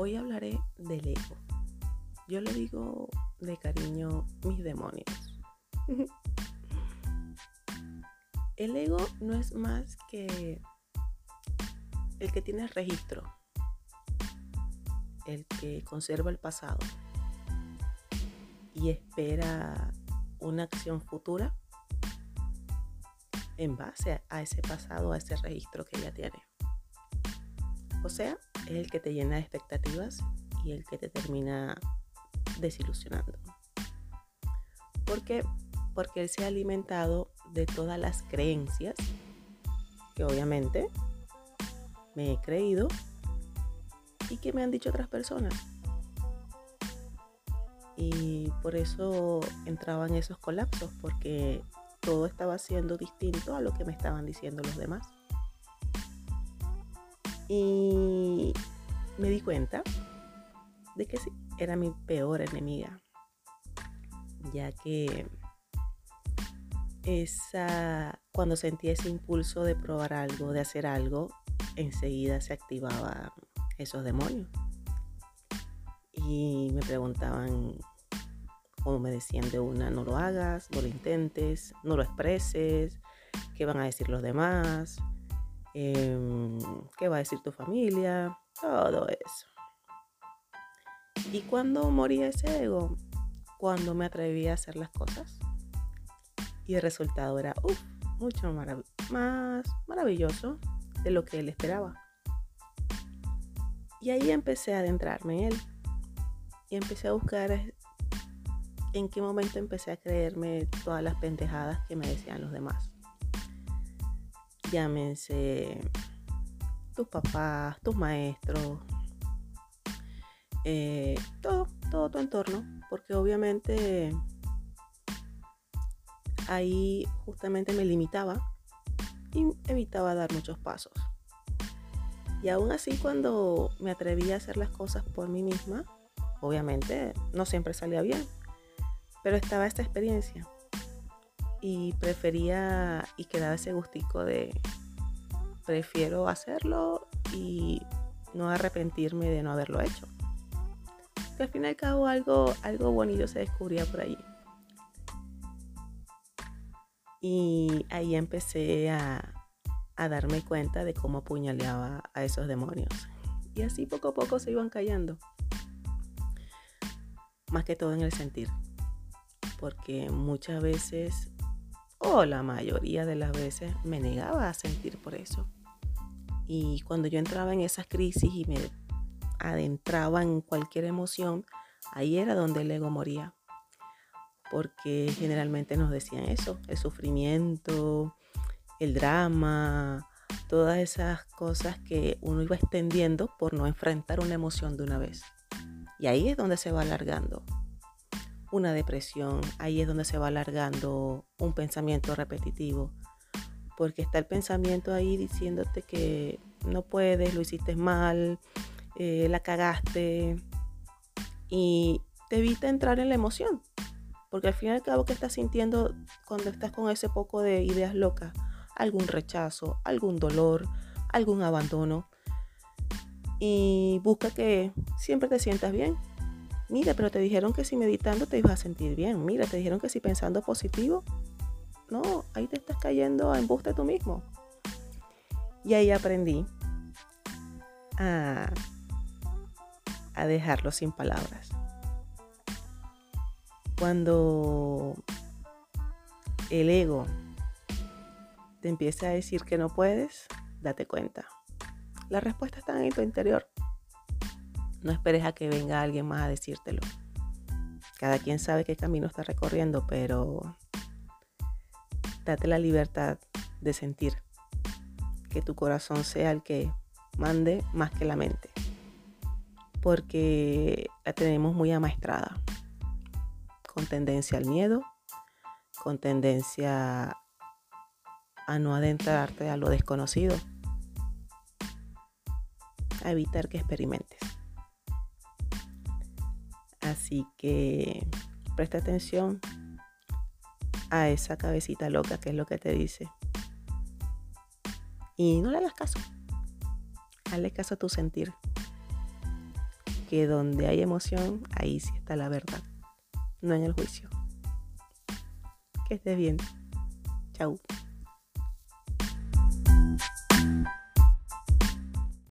Hoy hablaré del ego. Yo le digo de cariño mis demonios. El ego no es más que el que tiene registro, el que conserva el pasado y espera una acción futura en base a ese pasado, a ese registro que ya tiene. O sea, es el que te llena de expectativas y el que te termina desilusionando. ¿Por qué? Porque él se ha alimentado de todas las creencias que obviamente me he creído y que me han dicho otras personas. Y por eso entraba en esos colapsos, porque todo estaba siendo distinto a lo que me estaban diciendo los demás. Y me di cuenta de que sí, era mi peor enemiga, ya que esa, cuando sentía ese impulso de probar algo, de hacer algo, enseguida se activaban esos demonios. Y me preguntaban, como me decían de una, no lo hagas, no lo intentes, no lo expreses, qué van a decir los demás, Em, qué va a decir tu familia, todo eso. ¿Y cuando moría ese ego? Cuando me atreví a hacer las cosas. Y el resultado era mucho más maravilloso de lo que él esperaba. Y ahí empecé a adentrarme en él. Y empecé a buscar en qué momento empecé a creerme todas las pendejadas que me decían los demás llámense tus papás, tus maestros, eh, todo, todo tu entorno, porque obviamente ahí justamente me limitaba y evitaba dar muchos pasos. Y aún así cuando me atreví a hacer las cosas por mí misma, obviamente no siempre salía bien, pero estaba esta experiencia y prefería y quedaba ese gustico de prefiero hacerlo y no arrepentirme de no haberlo hecho. Al fin y al cabo algo, algo bonito se descubría por allí. Y ahí empecé a, a darme cuenta de cómo apuñaleaba a esos demonios. Y así poco a poco se iban callando. Más que todo en el sentir. Porque muchas veces o la mayoría de las veces me negaba a sentir por eso. Y cuando yo entraba en esas crisis y me adentraba en cualquier emoción, ahí era donde el ego moría. Porque generalmente nos decían eso, el sufrimiento, el drama, todas esas cosas que uno iba extendiendo por no enfrentar una emoción de una vez. Y ahí es donde se va alargando una depresión, ahí es donde se va alargando un pensamiento repetitivo, porque está el pensamiento ahí diciéndote que no puedes, lo hiciste mal, eh, la cagaste, y te evita entrar en la emoción, porque al fin y al cabo que estás sintiendo cuando estás con ese poco de ideas locas, algún rechazo, algún dolor, algún abandono, y busca que siempre te sientas bien, Mira, pero te dijeron que si meditando te ibas a sentir bien. Mira, te dijeron que si pensando positivo. No, ahí te estás cayendo a embuste tú mismo. Y ahí aprendí a, a dejarlo sin palabras. Cuando el ego te empieza a decir que no puedes, date cuenta. La respuesta está en tu interior. No esperes a que venga alguien más a decírtelo. Cada quien sabe qué camino está recorriendo, pero date la libertad de sentir. Que tu corazón sea el que mande más que la mente. Porque la tenemos muy amaestrada. Con tendencia al miedo, con tendencia a no adentrarte a lo desconocido, a evitar que experimentes. Así que presta atención a esa cabecita loca que es lo que te dice. Y no le hagas caso. Hazle caso a tu sentir. que donde hay emoción, ahí sí está la verdad, no en el juicio. Que estés bien. Chau.